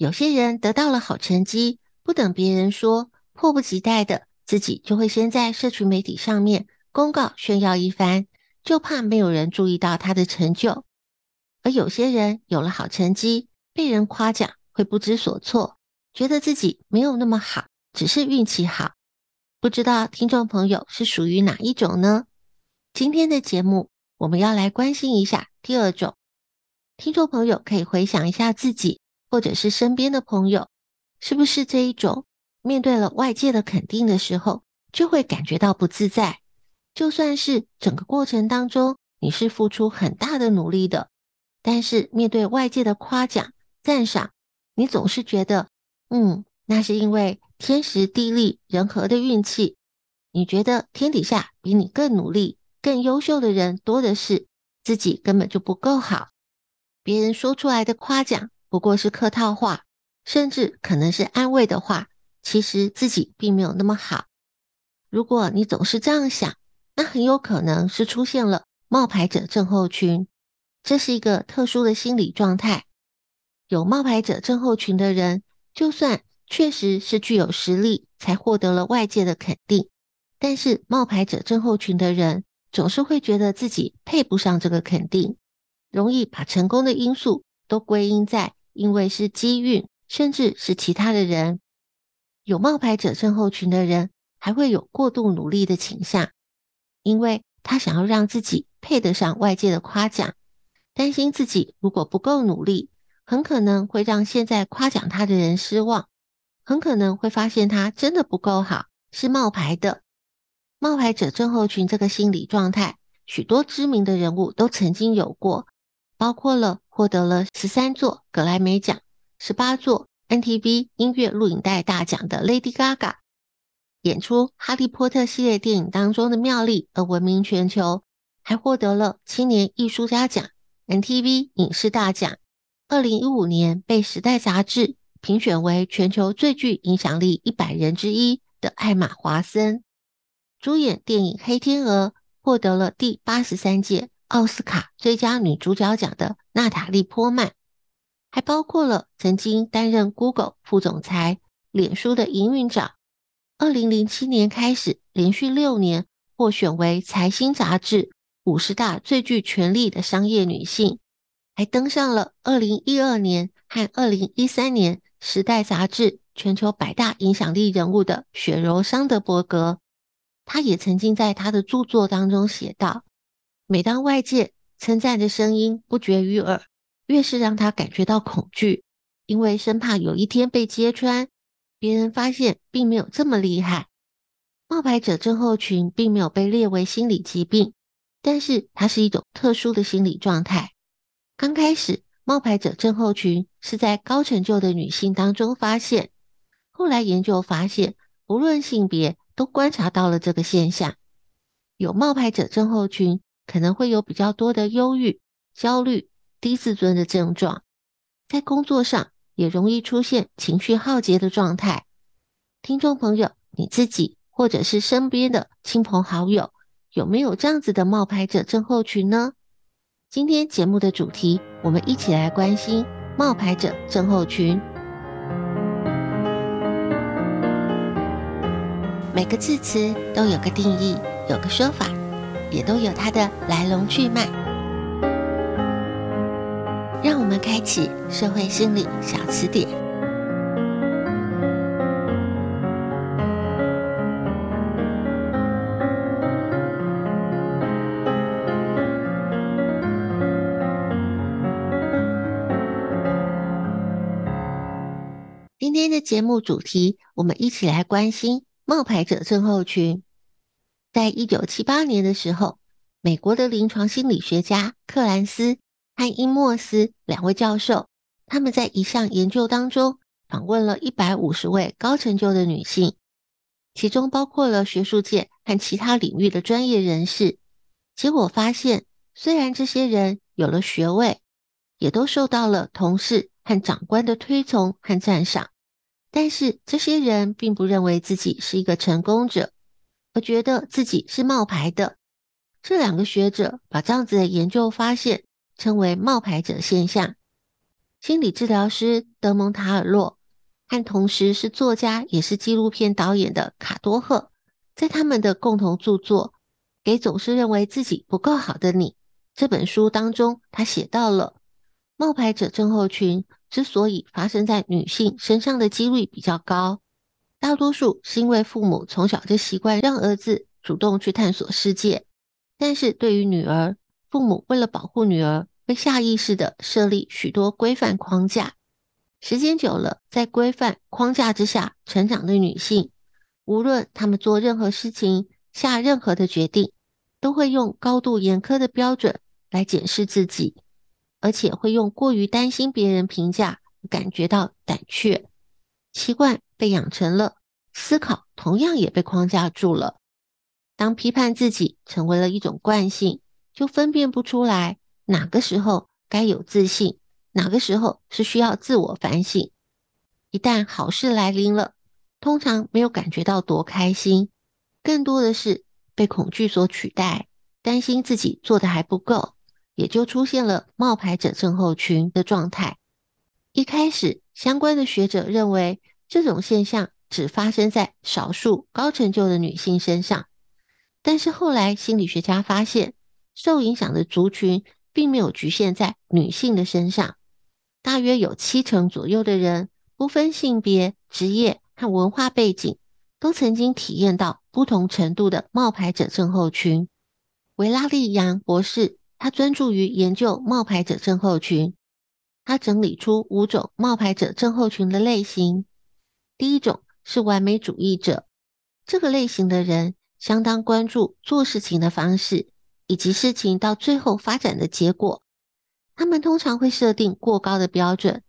有些人得到了好成绩，不等别人说，迫不及待的自己就会先在社群媒体上面公告炫耀一番，就怕没有人注意到他的成就。而有些人有了好成绩，被人夸奖会不知所措，觉得自己没有那么好，只是运气好。不知道听众朋友是属于哪一种呢？今天的节目我们要来关心一下第二种，听众朋友可以回想一下自己。或者是身边的朋友，是不是这一种面对了外界的肯定的时候，就会感觉到不自在？就算是整个过程当中你是付出很大的努力的，但是面对外界的夸奖、赞赏，你总是觉得，嗯，那是因为天时地利人和的运气。你觉得天底下比你更努力、更优秀的人多的是，自己根本就不够好。别人说出来的夸奖。不过是客套话，甚至可能是安慰的话，其实自己并没有那么好。如果你总是这样想，那很有可能是出现了冒牌者症候群。这是一个特殊的心理状态。有冒牌者症候群的人，就算确实是具有实力，才获得了外界的肯定，但是冒牌者症候群的人总是会觉得自己配不上这个肯定，容易把成功的因素都归因在。因为是机运，甚至是其他的人，有冒牌者症候群的人，还会有过度努力的倾向，因为他想要让自己配得上外界的夸奖，担心自己如果不够努力，很可能会让现在夸奖他的人失望，很可能会发现他真的不够好，是冒牌的。冒牌者症候群这个心理状态，许多知名的人物都曾经有过，包括了。获得了十三座格莱美奖、十八座 NTV 音乐录影带大奖的 Lady Gaga，演出《哈利波特》系列电影当中的妙丽而闻名全球，还获得了青年艺术家奖、NTV 影视大奖。二零一五年被《时代》杂志评选为全球最具影响力一百人之一的艾玛·华森，主演电影《黑天鹅》，获得了第八十三届。奥斯卡最佳女主角奖的娜塔莉·波曼，还包括了曾经担任 Google 副总裁、脸书的营运长，二零零七年开始连续六年获选为财新杂志五十大最具权力的商业女性，还登上了二零一二年和二零一三年时代杂志全球百大影响力人物的雪柔·桑德伯格。她也曾经在她的著作当中写道。每当外界称赞的声音不绝于耳，越是让他感觉到恐惧，因为生怕有一天被揭穿，别人发现并没有这么厉害。冒牌者症候群并没有被列为心理疾病，但是它是一种特殊的心理状态。刚开始，冒牌者症候群是在高成就的女性当中发现，后来研究发现，不论性别都观察到了这个现象，有冒牌者症候群。可能会有比较多的忧郁、焦虑、低自尊的症状，在工作上也容易出现情绪耗竭的状态。听众朋友你自己或者是身边的亲朋好友有没有这样子的冒牌者症候群呢？今天节目的主题，我们一起来关心冒牌者症候群。每个字词都有个定义，有个说法，也都有它的来龙去脉。让我们开启社会心理小词典。今天的节目主题，我们一起来关心冒牌者症候群。在一九七八年的时候，美国的临床心理学家克兰斯和伊莫斯两位教授，他们在一项研究当中访问了一百五十位高成就的女性，其中包括了学术界和其他领域的专业人士。结果发现，虽然这些人有了学位，也都受到了同事和长官的推崇和赞赏。但是这些人并不认为自己是一个成功者，觉得自己是冒牌的。这两个学者把这样子的研究发现称为“冒牌者现象”。心理治疗师德蒙塔尔洛和同时是作家也是纪录片导演的卡多赫，在他们的共同著作《给总是认为自己不够好的你》这本书当中，他写到了冒牌者症候群。之所以发生在女性身上的几率比较高，大多数是因为父母从小就习惯让儿子主动去探索世界，但是对于女儿，父母为了保护女儿，会下意识地设立许多规范框架。时间久了，在规范框架之下成长的女性，无论她们做任何事情、下任何的决定，都会用高度严苛的标准来检视自己。而且会用过于担心别人评价，感觉到胆怯，习惯被养成了，思考同样也被框架住了。当批判自己成为了一种惯性，就分辨不出来哪个时候该有自信，哪个时候是需要自我反省。一旦好事来临了，通常没有感觉到多开心，更多的是被恐惧所取代，担心自己做的还不够。也就出现了冒牌者症候群的状态。一开始，相关的学者认为这种现象只发生在少数高成就的女性身上，但是后来心理学家发现，受影响的族群并没有局限在女性的身上，大约有七成左右的人，不分性别、职业和文化背景，都曾经体验到不同程度的冒牌者症候群。维拉利扬博士。他专注于研究冒牌者症候群，他整理出五种冒牌者症候群的类型。第一种是完美主义者，这个类型的人相当关注做事情的方式，以及事情到最后发展的结果。他们通常会设定过高的标准，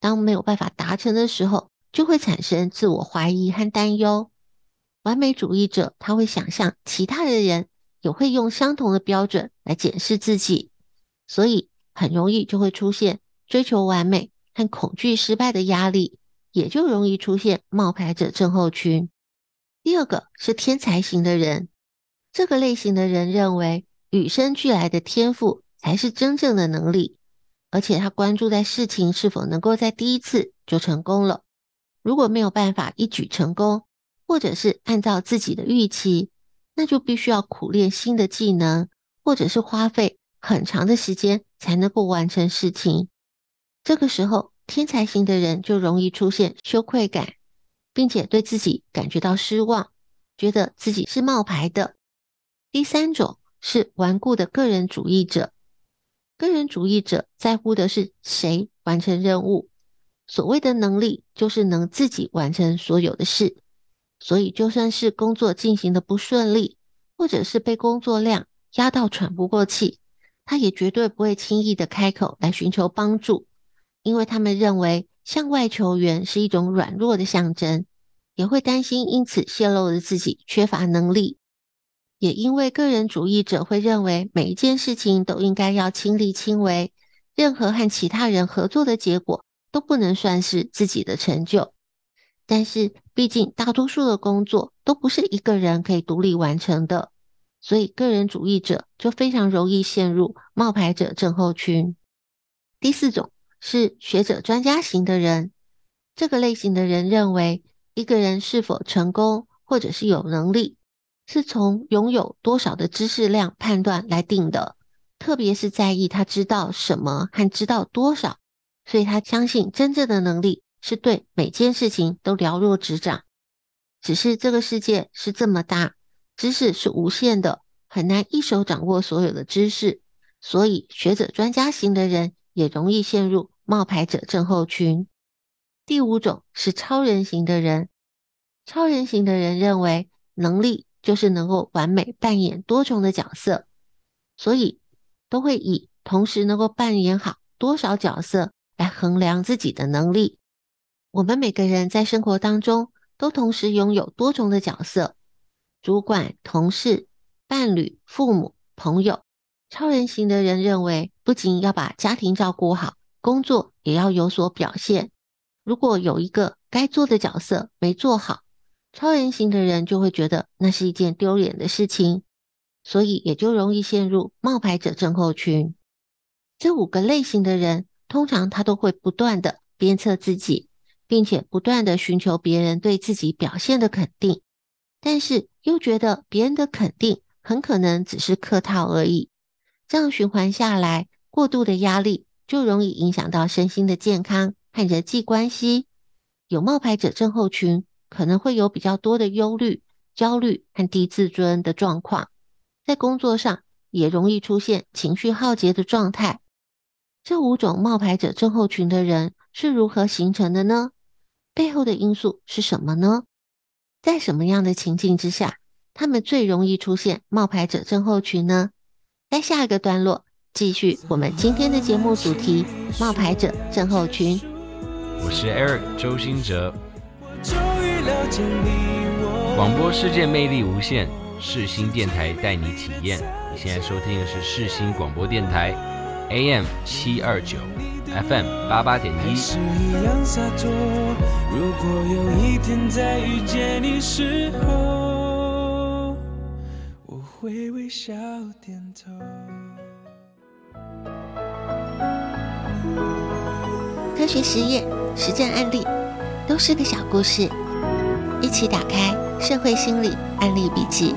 当没有办法达成的时候，就会产生自我怀疑和担忧。完美主义者他会想象其他的人。也会用相同的标准来检视自己，所以很容易就会出现追求完美和恐惧失败的压力，也就容易出现冒牌者症候群。第二个是天才型的人，这个类型的人认为与生俱来的天赋才是真正的能力，而且他关注在事情是否能够在第一次就成功了。如果没有办法一举成功，或者是按照自己的预期。那就必须要苦练新的技能，或者是花费很长的时间才能够完成事情。这个时候，天才型的人就容易出现羞愧感，并且对自己感觉到失望，觉得自己是冒牌的。第三种是顽固的个人主义者，个人主义者在乎的是谁完成任务，所谓的能力就是能自己完成所有的事。所以，就算是工作进行的不顺利，或者是被工作量压到喘不过气，他也绝对不会轻易的开口来寻求帮助，因为他们认为向外求援是一种软弱的象征，也会担心因此泄露了自己缺乏能力。也因为个人主义者会认为每一件事情都应该要亲力亲为，任何和其他人合作的结果都不能算是自己的成就。但是毕竟大多数的工作都不是一个人可以独立完成的，所以个人主义者就非常容易陷入冒牌者症候群。第四种是学者专家型的人，这个类型的人认为，一个人是否成功或者是有能力，是从拥有多少的知识量判断来定的，特别是在意他知道什么和知道多少，所以他相信真正的能力是对每件事情都了若指掌。只是这个世界是这么大，知识是无限的，很难一手掌握所有的知识，所以学者专家型的人也容易陷入冒牌者症候群。第五种是超人型的人，超人型的人认为能力就是能够完美扮演多重的角色，所以都会以同时能够扮演好多少角色来衡量自己的能力。我们每个人在生活当中都同时拥有多重的角色：主管、同事、伴侣、父母、朋友。超人型的人认为，不仅要把家庭照顾好，工作也要有所表现。如果有一个该做的角色没做好，超人型的人就会觉得那是一件丢脸的事情，所以也就容易陷入冒牌者症候群。这五个类型的人，通常他都会不断的鞭策自己，并且不断的寻求别人对自己表现的肯定，但是又觉得别人的肯定很可能只是客套而已。这样循环下来，过度的压力就容易影响到身心的健康和人际关系。有冒牌者症候群，可能会有比较多的忧虑、焦虑和低自尊的状况。在工作上也容易出现情绪耗竭的状态。这五种冒牌者症候群的人是如何形成的呢？背后的因素是什么呢？在什么样的情境之下，他们最容易出现冒牌者症候群呢？在下一个段落，继续我们今天的节目主题：冒牌者症候群。我是 Eric 周兴哲。广播世界魅力无限，世新电台带你体验。你现在收听的是世新广播电台，AM 七二九，FM 八八点一。微微笑点头。科学实验、实战案例都是个小故事，一起打开《社会心理案例笔记》。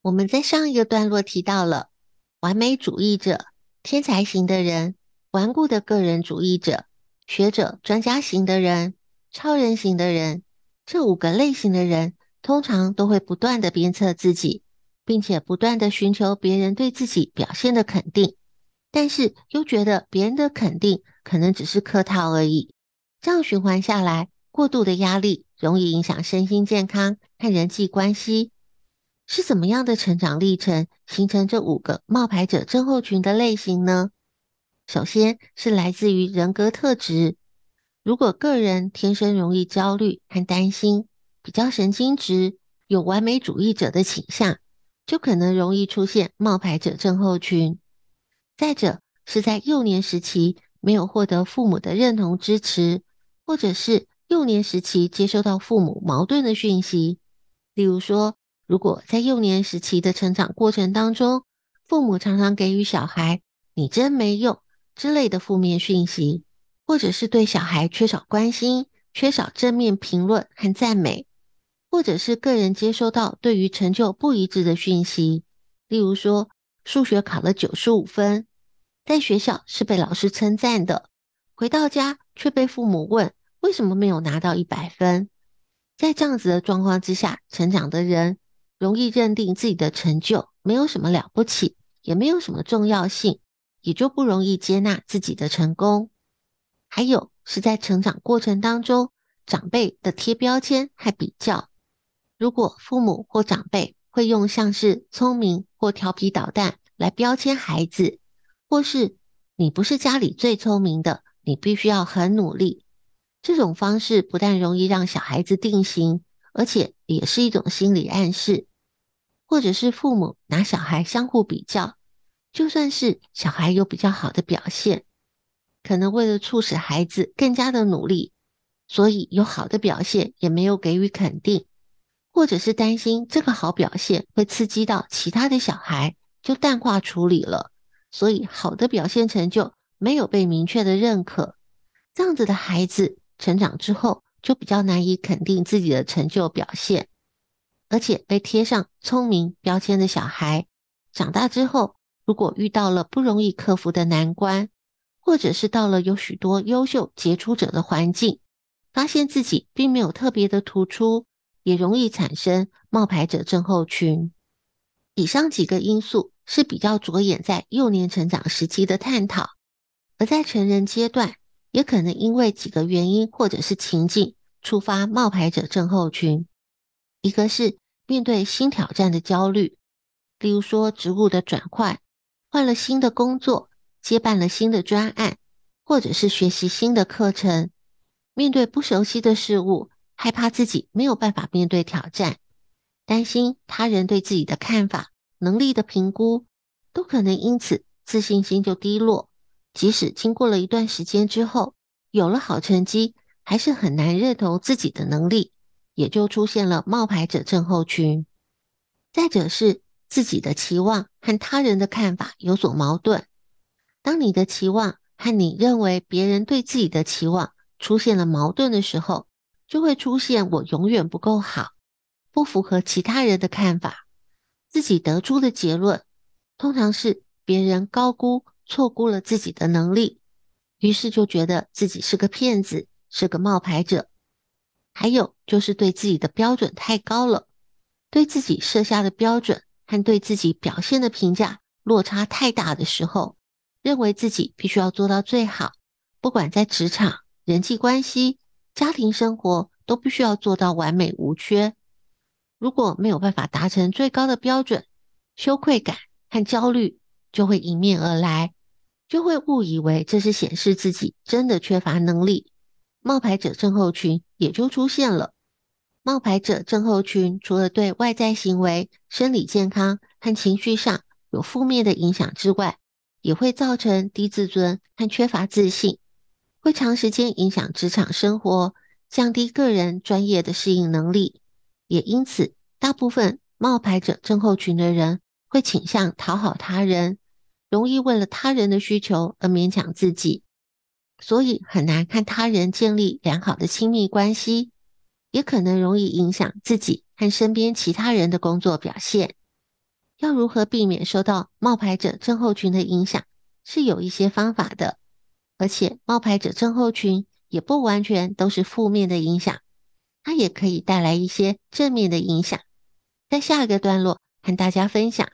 我们在上一个段落提到了完美主义者、天才型的人、顽固的个人主义者、学者专家型的人、超人型的人。这五个类型的人通常都会不断的鞭策自己，并且不断的寻求别人对自己表现的肯定，但是又觉得别人的肯定可能只是客套而已。这样循环下来，过度的压力容易影响身心健康和人际关系。是怎么样的成长历程形成这五个冒牌者症候群的类型呢？首先是来自于人格特质。如果个人天生容易焦虑和担心，比较神经质，有完美主义者的倾向，就可能容易出现冒牌者症候群。再者，是在幼年时期没有获得父母的认同支持，或者是幼年时期接收到父母矛盾的讯息。例如说，如果在幼年时期的成长过程当中，父母常常给予小孩“你真没用”之类的负面讯息。或者是对小孩缺少关心、缺少正面评论和赞美，或者是个人接收到对于成就不一致的讯息，例如说数学考了九十五分，在学校是被老师称赞的，回到家却被父母问为什么没有拿到一百分。在这样子的状况之下成长的人，容易认定自己的成就没有什么了不起，也没有什么重要性，也就不容易接纳自己的成功。还有是在成长过程当中，长辈的贴标签和比较。如果父母或长辈会用像是聪明或调皮捣蛋来标签孩子，或是你不是家里最聪明的，你必须要很努力，这种方式不但容易让小孩子定型，而且也是一种心理暗示。或者是父母拿小孩相互比较，就算是小孩有比较好的表现。可能为了促使孩子更加的努力，所以有好的表现也没有给予肯定，或者是担心这个好表现会刺激到其他的小孩，就淡化处理了，所以好的表现成就没有被明确的认可。这样子的孩子成长之后，就比较难以肯定自己的成就表现，而且被贴上聪明标签的小孩，长大之后，如果遇到了不容易克服的难关，或者是到了有许多优秀杰出者的环境，发现自己并没有特别的突出，也容易产生冒牌者症候群。以上几个因素是比较着眼在幼年成长时期的探讨，而在成人阶段，也可能因为几个原因或者是情境触发冒牌者症候群。一个是面对新挑战的焦虑，例如说职务的转换，换了新的工作，接办了新的专案，或者是学习新的课程，面对不熟悉的事物，害怕自己没有办法面对挑战，担心他人对自己的看法、能力的评估，都可能因此自信心就低落。即使经过了一段时间之后，有了好成绩，还是很难认同自己的能力，也就出现了冒牌者症候群。再者是自己的期望和他人的看法有所矛盾。当你的期望和你认为别人对自己的期望出现了矛盾的时候，就会出现我永远不够好，不符合其他人的看法。自己得出的结论通常是别人高估。错估了自己的能力，于是就觉得自己是个骗子，是个冒牌者。还有就是对自己的标准太高了，对自己设下的标准和对自己表现的评价落差太大的时候，认为自己必须要做到最好，不管在职场、人际关系、家庭生活，都必须要做到完美无缺。如果没有办法达成最高的标准，羞愧感和焦虑就会迎面而来。就会误以为这是显示自己真的缺乏能力，冒牌者症候群也就出现了。冒牌者症候群除了对外在行为、生理健康和情绪上有负面的影响之外，也会造成低自尊和缺乏自信，会长时间影响职场生活，降低个人专业的适应能力。也因此，大部分冒牌者症候群的人会倾向讨好他人。容易为了他人的需求而勉强自己，所以很难和他人建立良好的亲密关系，也可能容易影响自己和身边其他人的工作表现。要如何避免受到冒牌者症候群的影响，是有一些方法的。而且，冒牌者症候群也不完全都是负面的影响，它也可以带来一些正面的影响。在下一个段落，和大家分享。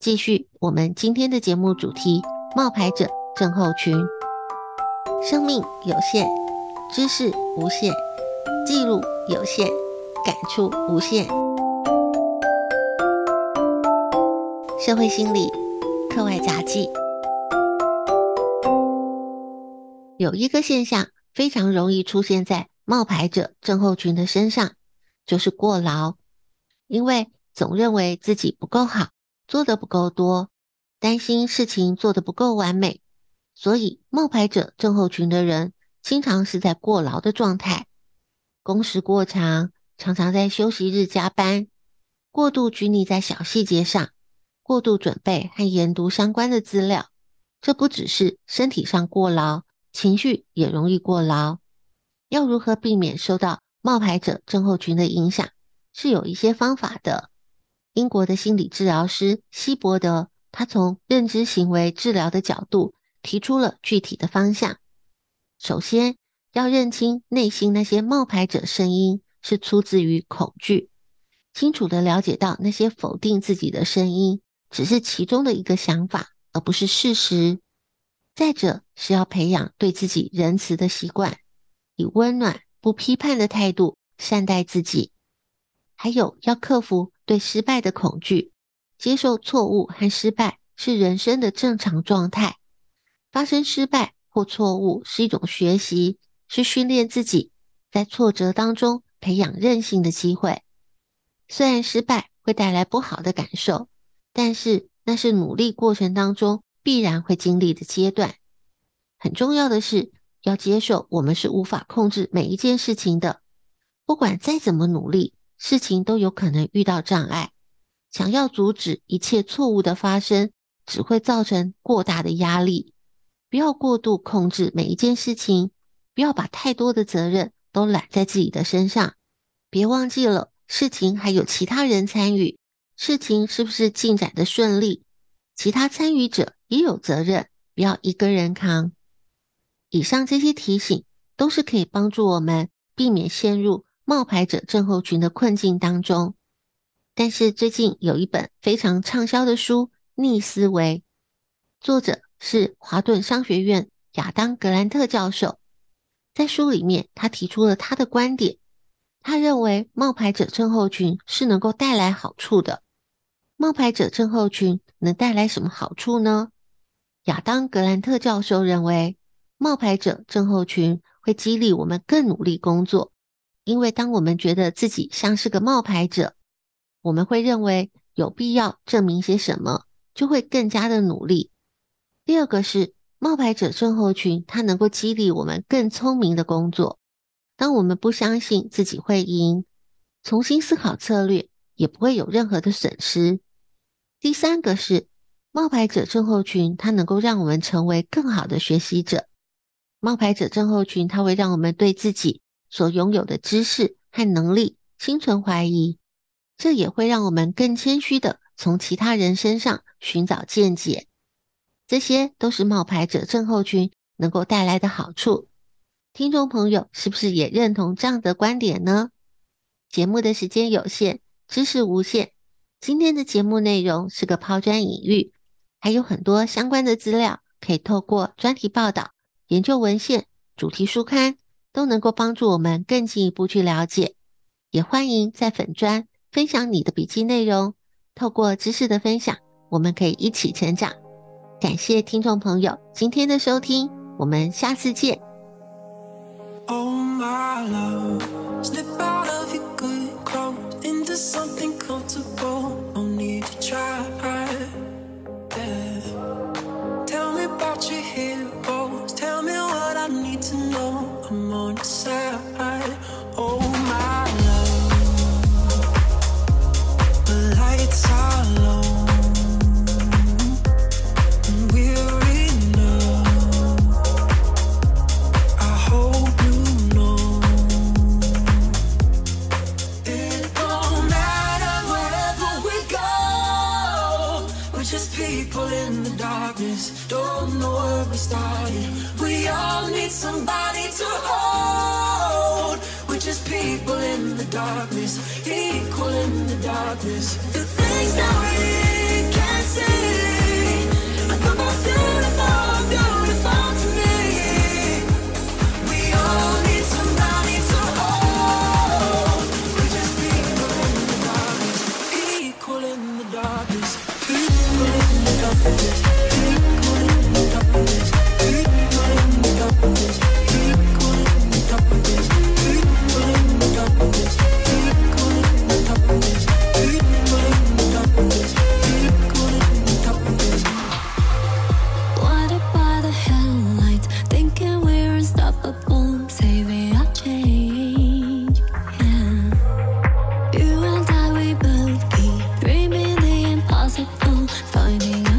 继续我们今天的节目主题：冒牌者症候群。生命有限，知识无限，记录有限，感触无限。社会心理课外杂记。有一个现象非常容易出现在冒牌者症候群的身上，就是过劳，因为总认为自己不够好。做得不够多，担心事情做得不够完美，所以冒牌者症候群的人经常是在过劳的状态，工时过长，常常在休息日加班，过度拘泥在小细节上，过度准备和研读相关的资料。这不只是身体上过劳，情绪也容易过劳。要如何避免受到冒牌者症候群的影响，是有一些方法的。英国的心理治疗师希伯德，他从认知行为治疗的角度提出了具体的方向。首先，要认清内心那些冒牌者声音是出自于恐惧，清楚地了解到那些否定自己的声音只是其中的一个想法，而不是事实。再者，是要培养对自己仁慈的习惯，以温暖不批判的态度善待自己。还有，要克服。对失败的恐惧，接受错误和失败是人生的正常状态。发生失败或错误是一种学习，是训练自己在挫折当中培养韧性的机会。虽然失败会带来不好的感受，但是那是努力过程当中必然会经历的阶段。很重要的是要接受我们是无法控制每一件事情的，不管再怎么努力，事情都有可能遇到障碍。想要阻止一切错误的发生，只会造成过大的压力。不要过度控制每一件事情，不要把太多的责任都揽在自己的身上。别忘记了，事情还有其他人参与，事情是不是进展的顺利，其他参与者也有责任，不要一个人扛。以上这些提醒都是可以帮助我们避免陷入冒牌者症候群的困境当中。但是最近有一本非常畅销的书《逆思维》，作者是华顿商学院亚当·格兰特教授。在书里面，他提出了他的观点。他认为冒牌者症候群是能够带来好处的。冒牌者症候群能带来什么好处呢？亚当·格兰特教授认为，冒牌者症候群会激励我们更努力工作，因为当我们觉得自己像是个冒牌者。我们会认为有必要证明些什么，就会更加的努力。第二个是冒牌者症候群，它能够激励我们更聪明的工作。当我们不相信自己会赢，重新思考策略，也不会有任何的损失。第三个是冒牌者症候群，它能够让我们成为更好的学习者。冒牌者症候群，它会让我们对自己所拥有的知识和能力心存怀疑。这也会让我们更谦虚地从其他人身上寻找见解，这些都是冒牌者症候群能够带来的好处。听众朋友，是不是也认同这样的观点呢？节目的时间有限，知识无限。今天的节目内容是个抛砖引玉还有很多相关的资料可以透过专题报道研究文献主题书刊都能够帮助我们更进一步去了解。也欢迎在粉专分享你的笔记内容透过知识的分享我们可以一起成长。感谢听众朋友今天的收听我们下次见。Oh my love slip out of your good clothes into something Tell me about your heroes. Tell me what I need to know. I'm on your side. know where we started. We all need somebody to hold. We're just people in the darkness, equal in the darkness. The things that we can't see. shining